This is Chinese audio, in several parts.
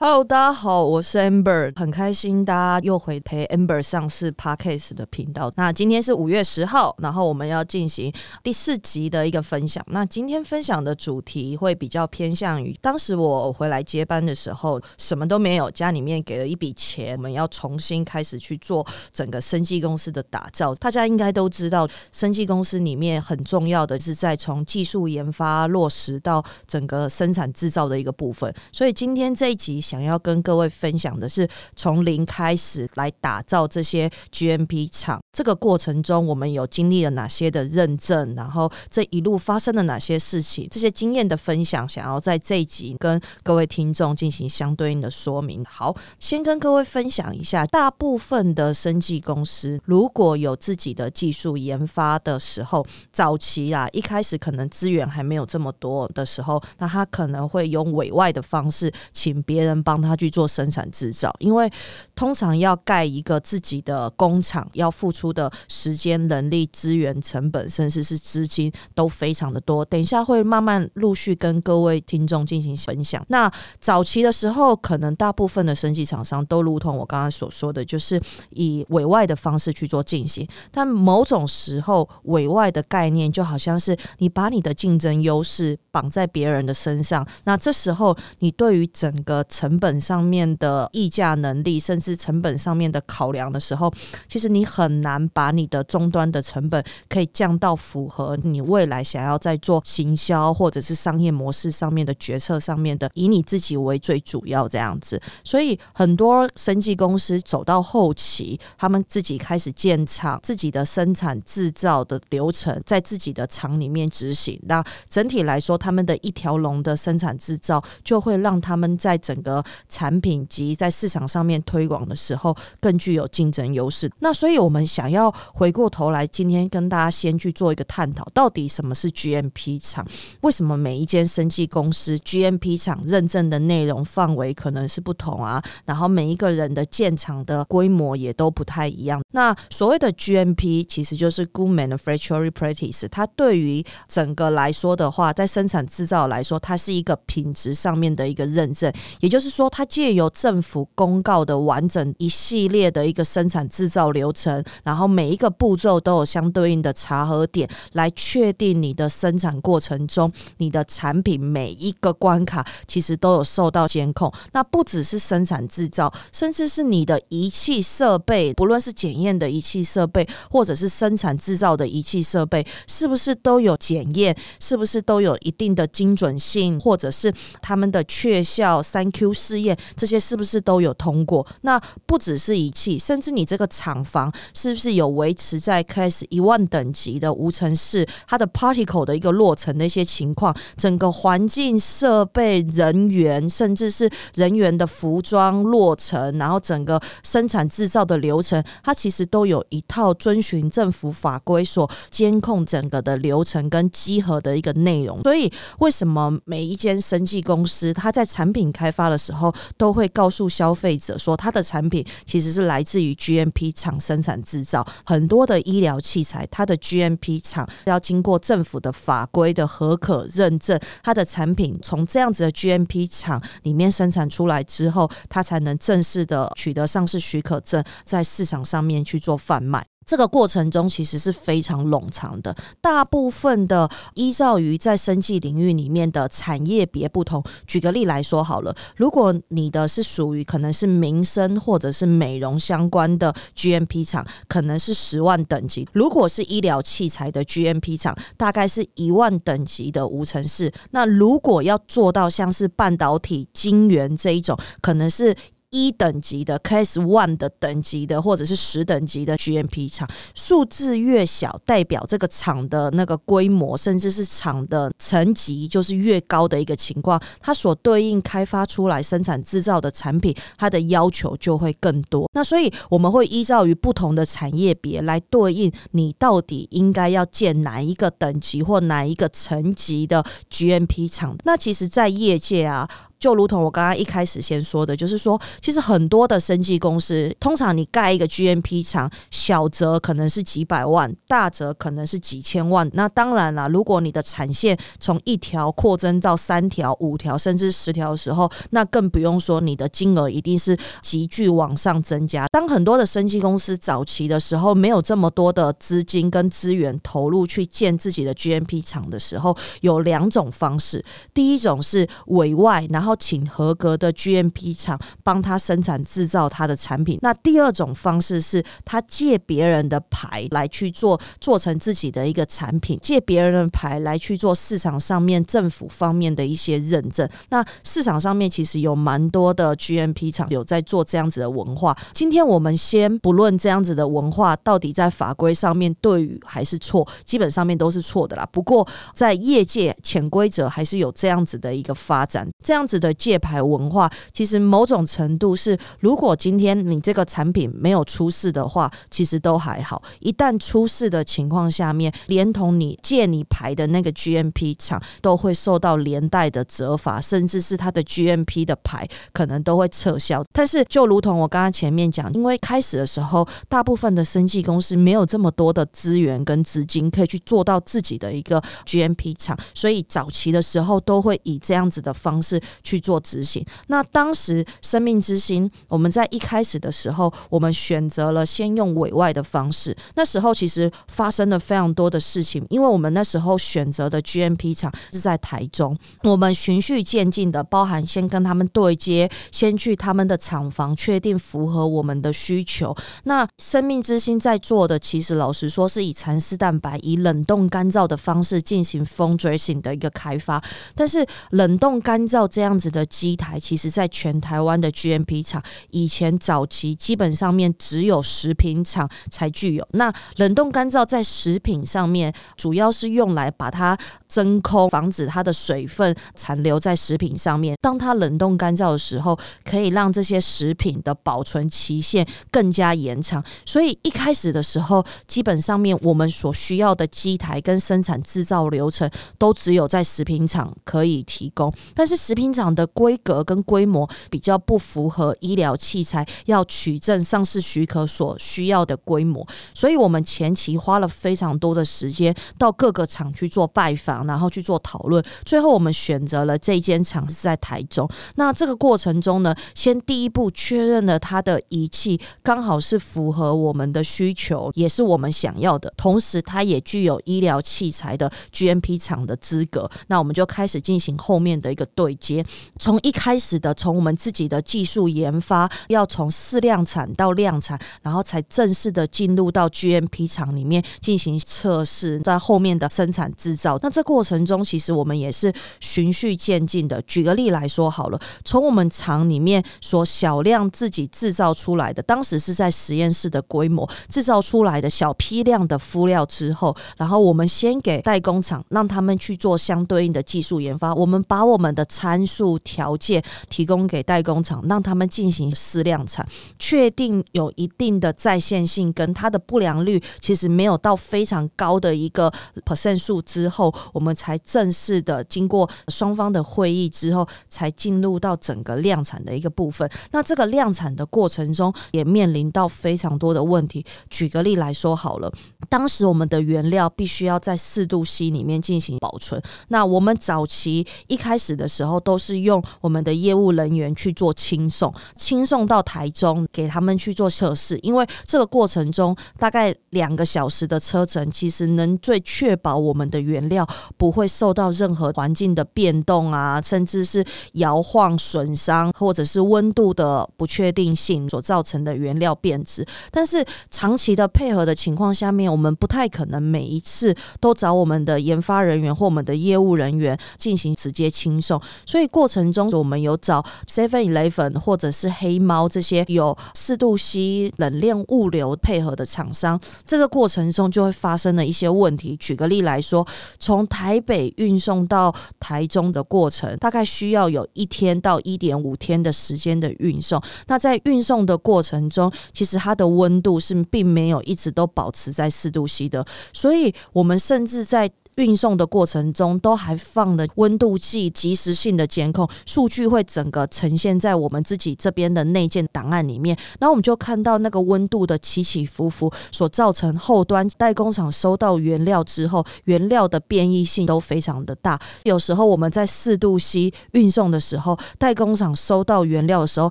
Hello，大家好，我是 Amber，很开心大家又回陪 Amber 上市 Podcast 的频道。那今天是五月十号，然后我们要进行第四集的一个分享。那今天分享的主题会比较偏向于当时我回来接班的时候，什么都没有，家里面给了一笔钱，我们要重新开始去做整个生技公司的打造。大家应该都知道，生技公司里面很重要的是在从技术研发落实到整个生产制造的一个部分。所以今天这一集。想要跟各位分享的是，从零开始来打造这些 GMP 厂，这个过程中我们有经历了哪些的认证，然后这一路发生了哪些事情，这些经验的分享，想要在这一集跟各位听众进行相对应的说明。好，先跟各位分享一下，大部分的生技公司如果有自己的技术研发的时候，早期啊，一开始可能资源还没有这么多的时候，那他可能会用委外的方式，请别人。帮他去做生产制造，因为通常要盖一个自己的工厂，要付出的时间、人力、资源、成本，甚至是资金都非常的多。等一下会慢慢陆续跟各位听众进行分享。那早期的时候，可能大部分的生技厂商都如同我刚刚所说的，就是以委外的方式去做进行。但某种时候，委外的概念就好像是你把你的竞争优势绑在别人的身上，那这时候你对于整个成成本上面的议价能力，甚至成本上面的考量的时候，其实你很难把你的终端的成本可以降到符合你未来想要在做行销或者是商业模式上面的决策上面的，以你自己为最主要这样子。所以很多生技公司走到后期，他们自己开始建厂，自己的生产制造的流程在自己的厂里面执行。那整体来说，他们的一条龙的生产制造就会让他们在整个产品及在市场上面推广的时候更具有竞争优势。那所以我们想要回过头来，今天跟大家先去做一个探讨，到底什么是 GMP 厂？为什么每一间生技公司 GMP 厂认证的内容范围可能是不同啊？然后每一个人的建厂的规模也都不太一样。那所谓的 GMP 其实就是 Good Manufacturing Practice，它对于整个来说的话，在生产制造来说，它是一个品质上面的一个认证，也就是。说它借由政府公告的完整一系列的一个生产制造流程，然后每一个步骤都有相对应的查核点，来确定你的生产过程中，你的产品每一个关卡其实都有受到监控。那不只是生产制造，甚至是你的仪器设备，不论是检验的仪器设备，或者是生产制造的仪器设备，是不是都有检验？是不是都有一定的精准性，或者是他们的确效三 Q？试验这些是不是都有通过？那不只是仪器，甚至你这个厂房是不是有维持在开始一万等级的无尘室，它的 particle 的一个落成的一些情况，整个环境设备、人员，甚至是人员的服装落成，然后整个生产制造的流程，它其实都有一套遵循政府法规所监控整个的流程跟集合的一个内容。所以，为什么每一间生技公司它在产品开发的时候，都会告诉消费者说，他的产品其实是来自于 GMP 厂生产制造。很多的医疗器材，它的 GMP 厂要经过政府的法规的合可认证，它的产品从这样子的 GMP 厂里面生产出来之后，它才能正式的取得上市许可证，在市场上面去做贩卖。这个过程中其实是非常冗长的，大部分的依照于在生技领域里面的产业别不同。举个例来说好了，如果你的是属于可能是民生或者是美容相关的 GMP 厂，可能是十万等级；如果是医疗器材的 GMP 厂，大概是一万等级的无尘室。那如果要做到像是半导体晶圆这一种，可能是。一等级的 KS One 的等级的，或者是十等级的 GMP 厂，数字越小，代表这个厂的那个规模，甚至是厂的层级就是越高的一个情况，它所对应开发出来生产制造的产品，它的要求就会更多。那所以我们会依照于不同的产业别来对应，你到底应该要建哪一个等级或哪一个层级的 GMP 厂。那其实，在业界啊。就如同我刚刚一开始先说的，就是说，其实很多的生技公司，通常你盖一个 GMP 厂，小则可能是几百万，大则可能是几千万。那当然了，如果你的产线从一条扩增到三条、五条，甚至十条的时候，那更不用说你的金额一定是急剧往上增加。当很多的生技公司早期的时候，没有这么多的资金跟资源投入去建自己的 GMP 厂的时候，有两种方式。第一种是委外，然后请合格的 GMP 厂帮他生产制造他的产品。那第二种方式是他借别人的牌来去做，做成自己的一个产品，借别人的牌来去做市场上面政府方面的一些认证。那市场上面其实有蛮多的 GMP 厂有在做这样子的文化。今天我们先不论这样子的文化到底在法规上面对与还是错，基本上面都是错的啦。不过在业界潜规则还是有这样子的一个发展，这样子的借牌文化，其实某种程度是，如果今天你这个产品没有出事的话，其实都还好。一旦出事的情况下面，连同你借你牌的那个 GMP 厂都会受到连带的责罚，甚至是它的 GMP 的牌可能都会撤销。但是就如同我刚刚前面讲，因为开始的时候，大部分的生技公司没有这么多的资源跟资金可以去做到自己的一个 GMP 厂，所以早期的时候都会以这样子的方式去做执行。那当时生命之星，我们在一开始的时候，我们选择了先用委外的方式。那时候其实发生了非常多的事情，因为我们那时候选择的 GMP 厂是在台中，我们循序渐进的，包含先跟他们对接，先去他们的厂房确定符合我们的需求。那生命之星在做的，其实老实说是以蚕丝蛋白以冷冻干燥的方式进行 foam dressing 的一个开发，但是冷冻干燥这样子的机台，其实在全台湾的 GMP 厂以前早期基本上面只有食品厂才具有。那冷冻干燥在食品上面，主要是用来把它真空，防止它的水分残留在食品上面。当它冷冻干燥的时候，可以让这些食品的保存期限更加延长。所以一开始的时候，基本上面我们所需要的机台跟生产制造流程，都只有在食品厂可以提供。但是食品厂的规格跟规模比较不符合医疗器材要取证上市许可所需要的规模，所以我们前期花了非常多的时间到各个厂去做拜访，然后去做讨论。最后我们选择了这间厂是在台中。那这个过程中呢，先第一步确认了它的仪器刚好是符合我们的需求，也是我们想要的，同时它也具有医疗器材的 GMP 厂的资格。那我们就开始进行后面的一个对接，从一开始的从我们自己的技术研发，要从试量产到量产，然后才正式的进入到 GMP 厂里面进行测试，在后面的生产制造。那这过程中，其实我们也是循序渐进的。举个例来说好了，从我们厂里面所小量自己制造出来的，当时是在实验室的规模制造出来的小批量的敷料之后，然后我们先给代工厂，让他们去做相对应的技术研发。我们把我们的参数数条件提供给代工厂，让他们进行试量产，确定有一定的在线性跟它的不良率其实没有到非常高的一个 percent 数之后，我们才正式的经过双方的会议之后，才进入到整个量产的一个部分。那这个量产的过程中，也面临到非常多的问题。举个例来说好了，当时我们的原料必须要在四度 C 里面进行保存。那我们早期一开始的时候，都是是用我们的业务人员去做轻送，轻送到台中给他们去做测试。因为这个过程中大概两个小时的车程，其实能最确保我们的原料不会受到任何环境的变动啊，甚至是摇晃损伤，或者是温度的不确定性所造成的原料变质。但是长期的配合的情况下面，我们不太可能每一次都找我们的研发人员或我们的业务人员进行直接轻送，所以过程中我们有找 Seven Eleven 或者是黑猫这些有四度 C 冷链物流配合的厂商，这个过程中就会发生了一些问题。举个例来说，从台北运送到台中的过程，大概需要有一天到一点五天的时间的运送。那在运送的过程中，其实它的温度是并没有一直都保持在四度 C 的，所以我们甚至在运送的过程中都还放了温度计，及时性的监控数据会整个呈现在我们自己这边的内建档案里面，然后我们就看到那个温度的起起伏伏，所造成后端代工厂收到原料之后，原料的变异性都非常的大。有时候我们在四度 C 运送的时候，代工厂收到原料的时候，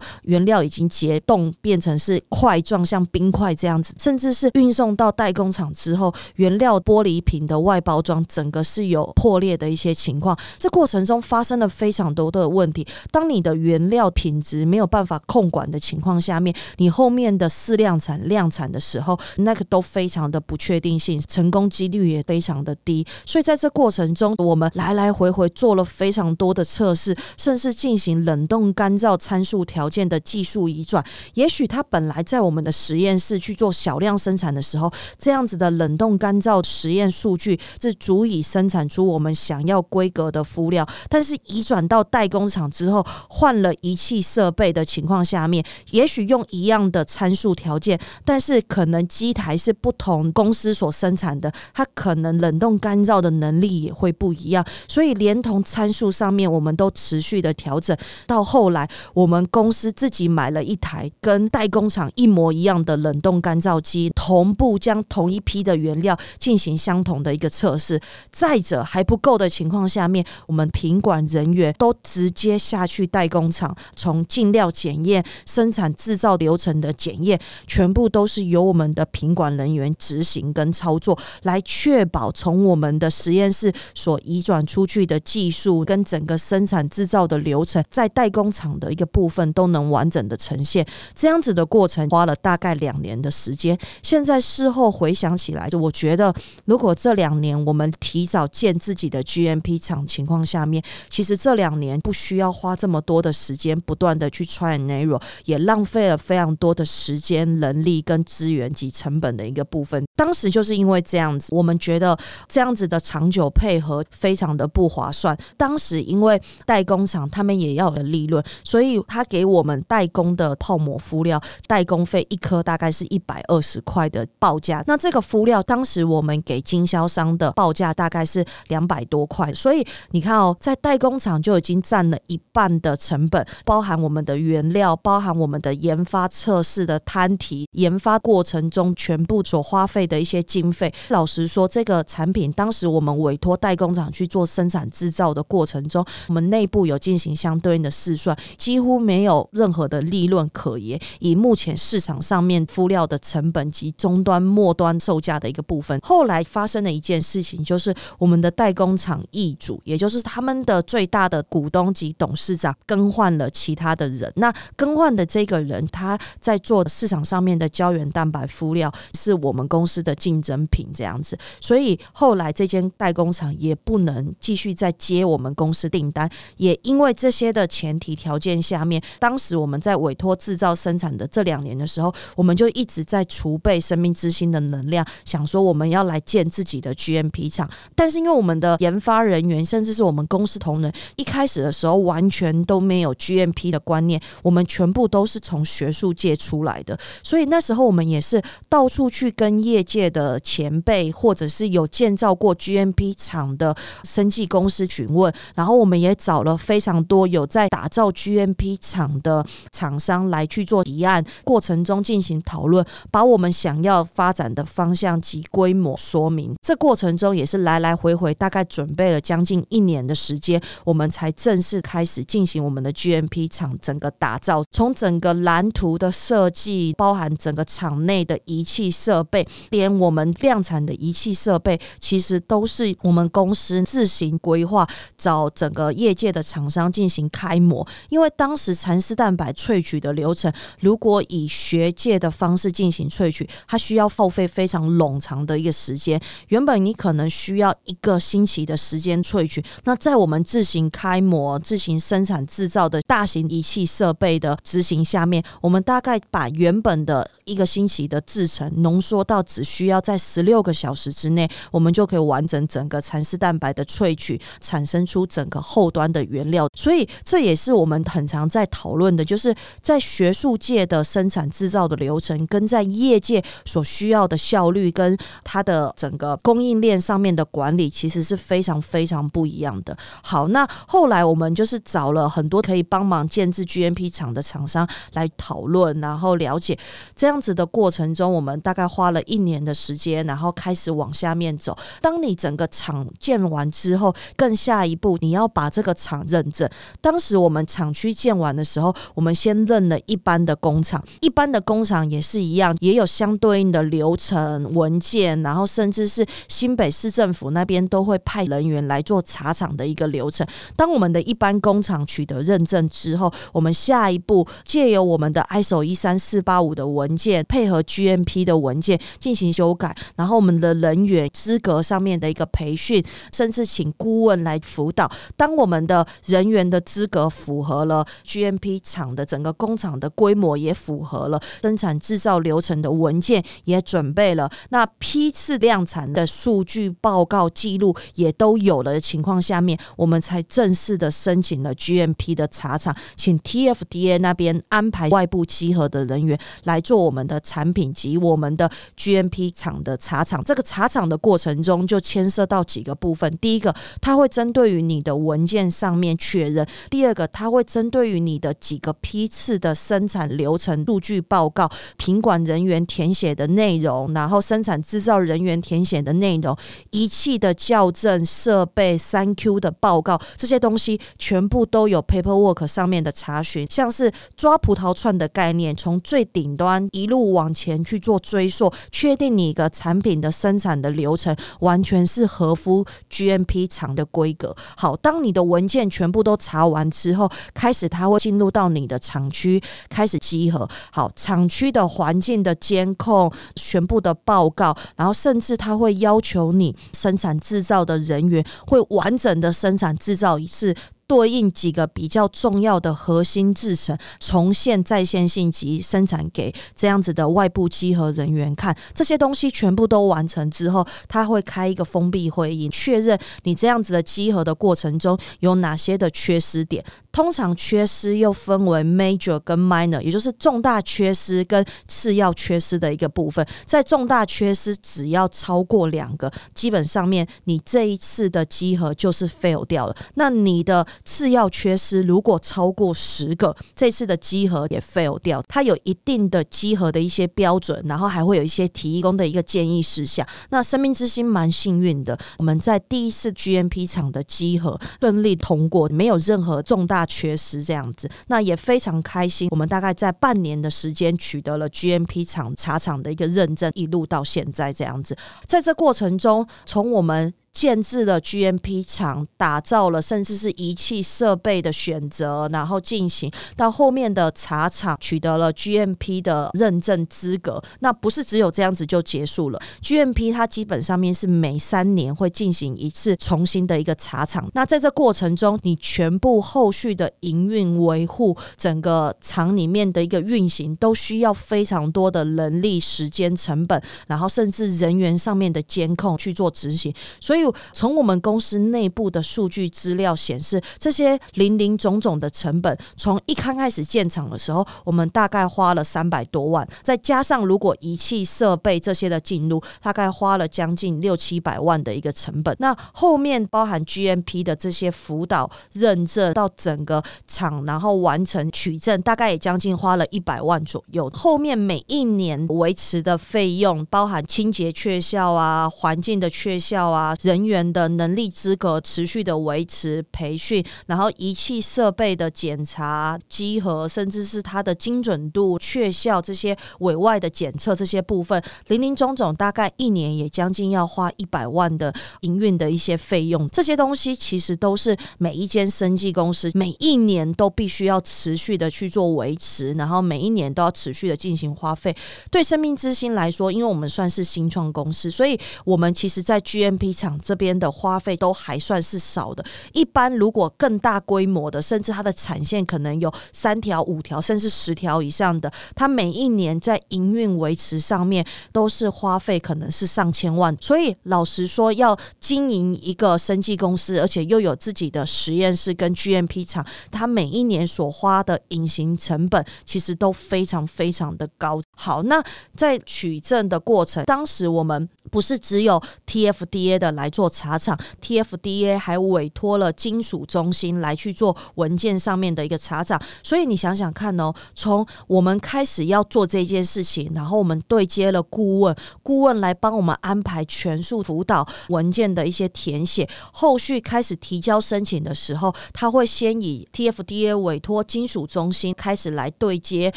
原料已经结冻变成是块状，像冰块这样子，甚至是运送到代工厂之后，原料玻璃瓶的外包装整个是有破裂的一些情况。这过程中发生了非常多的问题。当你的原料品质没有办法控管的情况下面，你后面的试量产、量产的时候，那个都非常的不确定性，成功几率也非常的低。所以在这过程中，我们来来回回做了非常多的测试，甚至进行冷冻干燥参数条件的技术移转。也许它本来在我们的实验室去做小量生产的时候，这样子的冷冻干燥实验数据是足以生产出我们想要规格的敷料，但是移转到代工厂之后，换了仪器设备的情况下面，也许用一样的参数条件，但是可能机台是不同公司所生产的，它可能冷冻干燥的能力也会不一样，所以连同参数上面，我们都持续的调整。到后来，我们公司自己买了一台跟代工厂一模一样的冷冻干燥机，同步将同一批的原料进行相同的一个测试。再者还不够的情况下面，我们品管人员都直接下去代工厂，从进料检验、生产制造流程的检验，全部都是由我们的品管人员执行跟操作，来确保从我们的实验室所移转出去的技术跟整个生产制造的流程，在代工厂的一个部分都能完整的呈现。这样子的过程花了大概两年的时间。现在事后回想起来，就我觉得，如果这两年我们提早建自己的 GMP 厂情况下面，其实这两年不需要花这么多的时间，不断的去 try and error，也浪费了非常多的时间、人力跟资源及成本的一个部分。当时就是因为这样子，我们觉得这样子的长久配合非常的不划算。当时因为代工厂他们也要有利润，所以他给我们代工的泡沫敷料代工费一颗大概是一百二十块的报价。那这个敷料当时我们给经销商的报价大概是两百多块，所以你看哦，在代工厂就已经占了一半的成本，包含我们的原料，包含我们的研发测试的摊提，研发过程中全部所花费。的一些经费，老实说，这个产品当时我们委托代工厂去做生产制造的过程中，我们内部有进行相对应的试算，几乎没有任何的利润可言。以目前市场上面敷料的成本及终端末端售价的一个部分，后来发生的一件事情就就是我们的代工厂易主，也就是他们的最大的股东及董事长更换了其他的人。那更换的这个人，他在做市场上面的胶原蛋白敷料，是我们公司。的竞争品这样子，所以后来这间代工厂也不能继续再接我们公司订单，也因为这些的前提条件下面，当时我们在委托制造生产的这两年的时候，我们就一直在储备生命之星的能量，想说我们要来建自己的 GMP 厂，但是因为我们的研发人员，甚至是我们公司同仁，一开始的时候完全都没有 GMP 的观念，我们全部都是从学术界出来的，所以那时候我们也是到处去跟业界的前辈，或者是有建造过 GMP 厂的生技公司询问，然后我们也找了非常多有在打造 GMP 厂的厂商来去做提案，过程中进行讨论，把我们想要发展的方向及规模说明。这过程中也是来来回回，大概准备了将近一年的时间，我们才正式开始进行我们的 GMP 厂整个打造，从整个蓝图的设计，包含整个厂内的仪器设备。连我们量产的仪器设备，其实都是我们公司自行规划，找整个业界的厂商进行开模。因为当时蚕丝蛋白萃取的流程，如果以学界的方式进行萃取，它需要耗费非常冗长的一个时间。原本你可能需需要一个星期的时间萃取，那在我们自行开模、自行生产制造的大型仪器设备的执行下面，我们大概把原本的一个星期的制成浓缩到只需要在十六个小时之内，我们就可以完整整个蚕丝蛋白的萃取，产生出整个后端的原料。所以这也是我们很常在讨论的，就是在学术界的生产制造的流程，跟在业界所需要的效率，跟它的整个供应链上面的管理其实是非常非常不一样的。好，那后来我们就是找了很多可以帮忙建制 GMP 厂的厂商来讨论，然后了解这样子的过程中，我们大概花了一年的时间，然后开始往下面走。当你整个厂建完之后，更下一步你要把这个厂认证。当时我们厂区建完的时候，我们先认了一般的工厂，一般的工厂也是一样，也有相对应的流程文件，然后甚至是新北市政府那边都会派人员来做查厂的一个流程。当我们的一般工厂取得认证之后，我们下一步借由我们的 ISO 一三四八五的文件，配合 GMP 的文件进行修改，然后我们的人员资格上面的一个培训，甚至请顾问来辅导。当我们的人员的资格符合了 GMP 厂的整个工厂的规模，也符合了生产制造流程的文件，也准备了那批次量产的数据报告记录也都有了的情况下面，我们才正式的申请了 GMP 的茶厂，请 TFDA 那边安排外部稽核的人员来做我们的产品及我们的 GMP 厂的茶厂。这个茶厂的过程中就牵涉到几个部分，第一个，它会针对于你的文件上面确认；第二个，它会针对于你的几个批次的生产流程数据报告、品管人员填写的内容，然后生产制造人员填写的内容、仪器的校正、设备三 Q 的报告，这些东西全部都有 paperwork 上面的查询，像是抓葡萄串的概念，从最顶端一路往前去做追溯，确定你一个产品的生产的流程完全是合乎 GMP 厂的规格。好，当你的文件全部都查完之后，开始它会进入到你的厂区开始集合。好，厂区的环境的监控全部的报告，然后甚至它会要求你生产制造的人员会完整的生产制造一次。对应几个比较重要的核心制成，重现在线性及生产给这样子的外部稽核人员看，这些东西全部都完成之后，他会开一个封闭会议，确认你这样子的稽核的过程中有哪些的缺失点。通常缺失又分为 major 跟 minor，也就是重大缺失跟次要缺失的一个部分。在重大缺失只要超过两个，基本上面你这一次的集合就是 fail 掉了。那你的次要缺失如果超过十个，这次的稽核也 fail 掉。它有一定的稽核的一些标准，然后还会有一些提供的一个建议事项。那生命之星蛮幸运的，我们在第一次 GMP 厂的稽核顺利通过，没有任何重大。缺失这样子，那也非常开心。我们大概在半年的时间取得了 GMP 厂茶厂的一个认证，一路到现在这样子。在这过程中，从我们建制了 GMP 厂，打造了甚至是仪器设备的选择，然后进行到后面的茶厂取得了 GMP 的认证资格。那不是只有这样子就结束了。GMP 它基本上面是每三年会进行一次重新的一个茶厂。那在这过程中，你全部后续的营运维护，整个厂里面的一个运行，都需要非常多的人力、时间、成本，然后甚至人员上面的监控去做执行。所以从我们公司内部的数据资料显示，这些零零总总的成本，从一刚开始建厂的时候，我们大概花了三百多万，再加上如果仪器设备这些的进入，大概花了将近六七百万的一个成本。那后面包含 GMP 的这些辅导认证到整个厂，然后完成取证，大概也将近花了一百万左右。后面每一年维持的费用，包含清洁确效啊、环境的确效啊、人。人员的能力资格持续的维持培训，然后仪器设备的检查、稽核，甚至是它的精准度、确效这些委外的检测这些部分，零零总总大概一年也将近要花一百万的营运的一些费用。这些东西其实都是每一间生技公司每一年都必须要持续的去做维持，然后每一年都要持续的进行花费。对生命之星来说，因为我们算是新创公司，所以我们其实在 GMP 厂。这边的花费都还算是少的。一般如果更大规模的，甚至它的产线可能有三条、五条，甚至十条以上的，它每一年在营运维持上面都是花费可能是上千万。所以老实说，要经营一个生技公司，而且又有自己的实验室跟 GMP 厂，它每一年所花的隐形成本其实都非常非常的高。好，那在取证的过程，当时我们不是只有 TFDA 的来做查厂，TFDA 还委托了金属中心来去做文件上面的一个查厂。所以你想想看哦，从我们开始要做这件事情，然后我们对接了顾问，顾问来帮我们安排全数辅导文件的一些填写，后续开始提交申请的时候，他会先以 TFDA 委托金属中心开始来对接，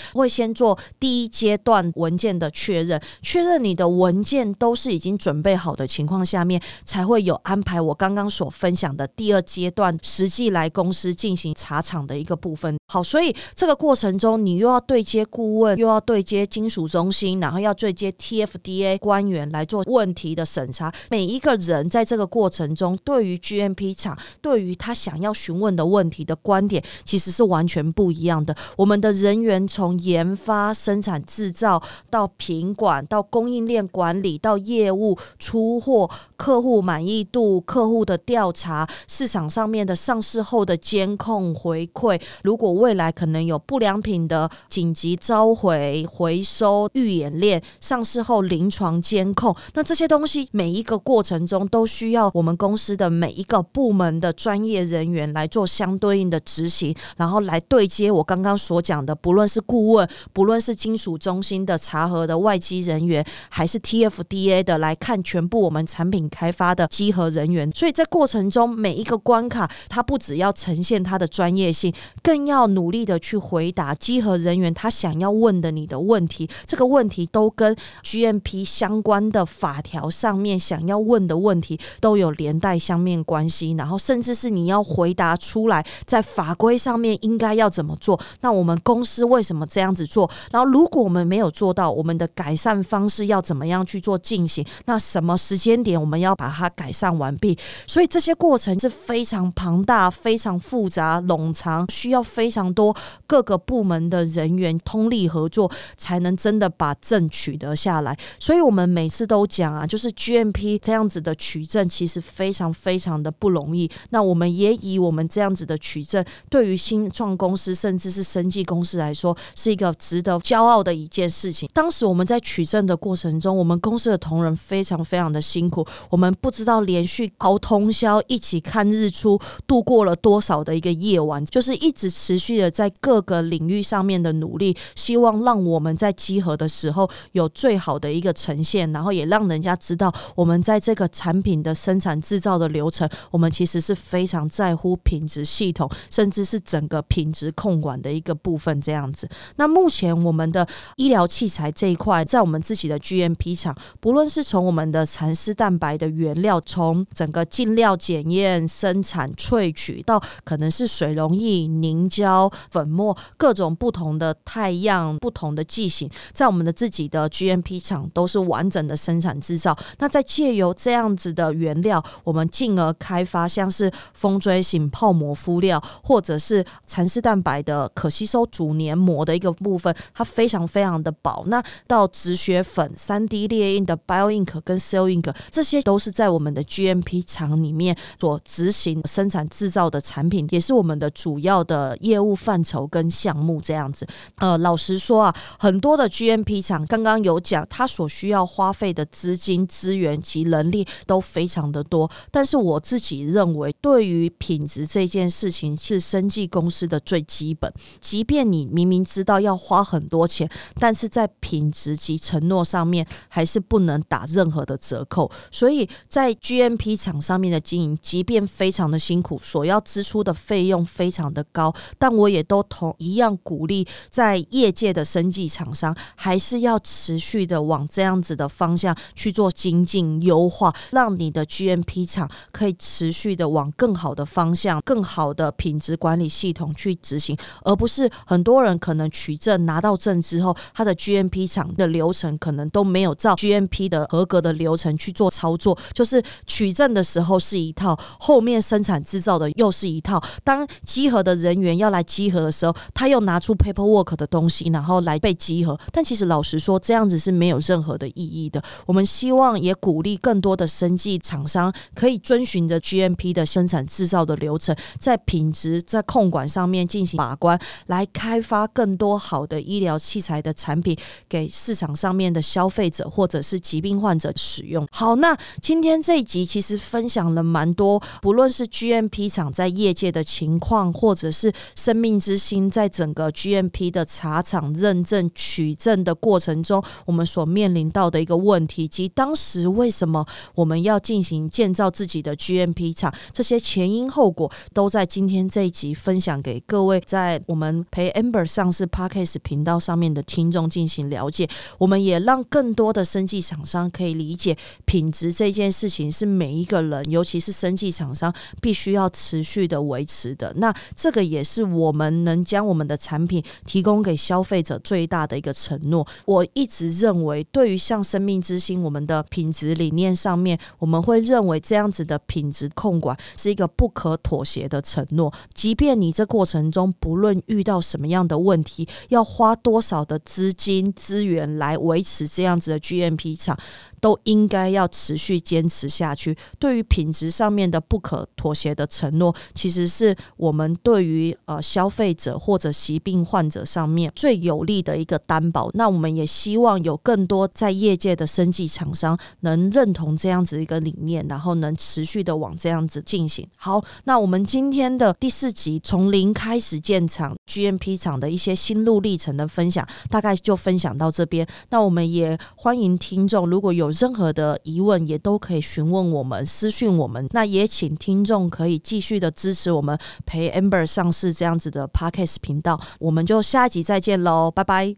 会先做第一阶段段文件的确认，确认你的文件都是已经准备好的情况下面，才会有安排我刚刚所分享的第二阶段实际来公司进行查厂的一个部分。好，所以这个过程中，你又要对接顾问，又要对接金属中心，然后要对接 TFDA 官员来做问题的审查。每一个人在这个过程中，对于 GMP 厂，对于他想要询问的问题的观点，其实是完全不一样的。我们的人员从研发、生产、制造造到品管，到供应链管理，到业务、出货、客户满意度、客户的调查、市场上面的上市后的监控回馈，如果未来可能有不良品的紧急召回、回收、预演练、上市后临床监控，那这些东西每一个过程中都需要我们公司的每一个部门的专业人员来做相对应的执行，然后来对接我刚刚所讲的，不论是顾问，不论是金属中心新的查核的外机人员，还是 TFDA 的来看全部我们产品开发的稽核人员，所以在过程中每一个关卡，它不只要呈现它的专业性，更要。努力的去回答稽核人员他想要问的你的问题，这个问题都跟 GMP 相关的法条上面想要问的问题都有连带相面关系，然后甚至是你要回答出来，在法规上面应该要怎么做？那我们公司为什么这样子做？然后如果我们没有做到，我们的改善方式要怎么样去做进行？那什么时间点我们要把它改善完毕？所以这些过程是非常庞大、非常复杂、冗长，需要非。常多各个部门的人员通力合作，才能真的把证取得下来。所以，我们每次都讲啊，就是 GMP 这样子的取证，其实非常非常的不容易。那我们也以我们这样子的取证，对于新创公司甚至是生技公司来说，是一个值得骄傲的一件事情。当时我们在取证的过程中，我们公司的同仁非常非常的辛苦，我们不知道连续熬通宵，一起看日出，度过了多少的一个夜晚，就是一直持续。的在各个领域上面的努力，希望让我们在集合的时候有最好的一个呈现，然后也让人家知道我们在这个产品的生产制造的流程，我们其实是非常在乎品质系统，甚至是整个品质控管的一个部分。这样子，那目前我们的医疗器材这一块，在我们自己的 GMP 厂，不论是从我们的蚕丝蛋白的原料，从整个进料检验、生产、萃取到可能是水溶液、凝胶。粉末各种不同的太阳、不同的剂型，在我们的自己的 GMP 厂都是完整的生产制造。那在借由这样子的原料，我们进而开发像是风锥型泡膜敷料，或者是蚕丝蛋白的可吸收主黏膜的一个部分，它非常非常的薄。那到止血粉、三 D 列印的 Bio Ink 跟 Cell Ink，这些都是在我们的 GMP 厂里面所执行生产制造的产品，也是我们的主要的业务。范畴跟项目这样子，呃，老实说啊，很多的 GMP 厂刚刚有讲，它所需要花费的资金、资源及能力都非常的多。但是我自己认为，对于品质这件事情，是生技公司的最基本。即便你明明知道要花很多钱，但但是在品质及承诺上面，还是不能打任何的折扣。所以在 GMP 厂上面的经营，即便非常的辛苦，所要支出的费用非常的高，但我也都同一样鼓励，在业界的生技厂商还是要持续的往这样子的方向去做精进优化，让你的 GMP 厂可以持续的往更好的方向、更好的品质管理系统去执行，而不是很多人可能取证拿到证之后，他的 GMP 厂的流程可能都没有照 GMP 的合格的流程去做操作，就是取证的时候是一套，后面生产制造的又是一套，当集合的人员要来。集合的时候，他又拿出 paperwork 的东西，然后来被集合。但其实老实说，这样子是没有任何的意义的。我们希望也鼓励更多的生技厂商可以遵循着 GMP 的生产制造的流程，在品质在控管上面进行把关，来开发更多好的医疗器材的产。产品给市场上面的消费者或者是疾病患者使用。好，那今天这一集其实分享了蛮多，不论是 GMP 厂在业界的情况，或者是生命之星在整个 GMP 的茶厂认证取证的过程中，我们所面临到的一个问题，及当时为什么我们要进行建造自己的 GMP 厂，这些前因后果都在今天这一集分享给各位，在我们陪 Amber 上市 Podcast 频道上面的听众进行了解。我们也让更多的生技厂商可以理解品质这件事情是每一个人，尤其是生技厂商必须要持续的维持的。那这个也是我们能将我们的产品提供给消费者最大的一个承诺。我一直认为，对于像生命之星，我们的品质理念上面，我们会认为这样子的品质控管是一个不可妥协的承诺。即便你这过程中不论遇到什么样的问题，要花多少的资资金资源来维持这样子的 GMP 厂。都应该要持续坚持下去。对于品质上面的不可妥协的承诺，其实是我们对于呃消费者或者疾病患者上面最有利的一个担保。那我们也希望有更多在业界的生技厂商能认同这样子一个理念，然后能持续的往这样子进行。好，那我们今天的第四集从零开始建厂 GMP 厂的一些心路历程的分享，大概就分享到这边。那我们也欢迎听众如果有有。任何的疑问也都可以询问我们，私讯我们。那也请听众可以继续的支持我们陪 Amber 上市这样子的 Podcast 频道。我们就下一集再见喽，拜拜。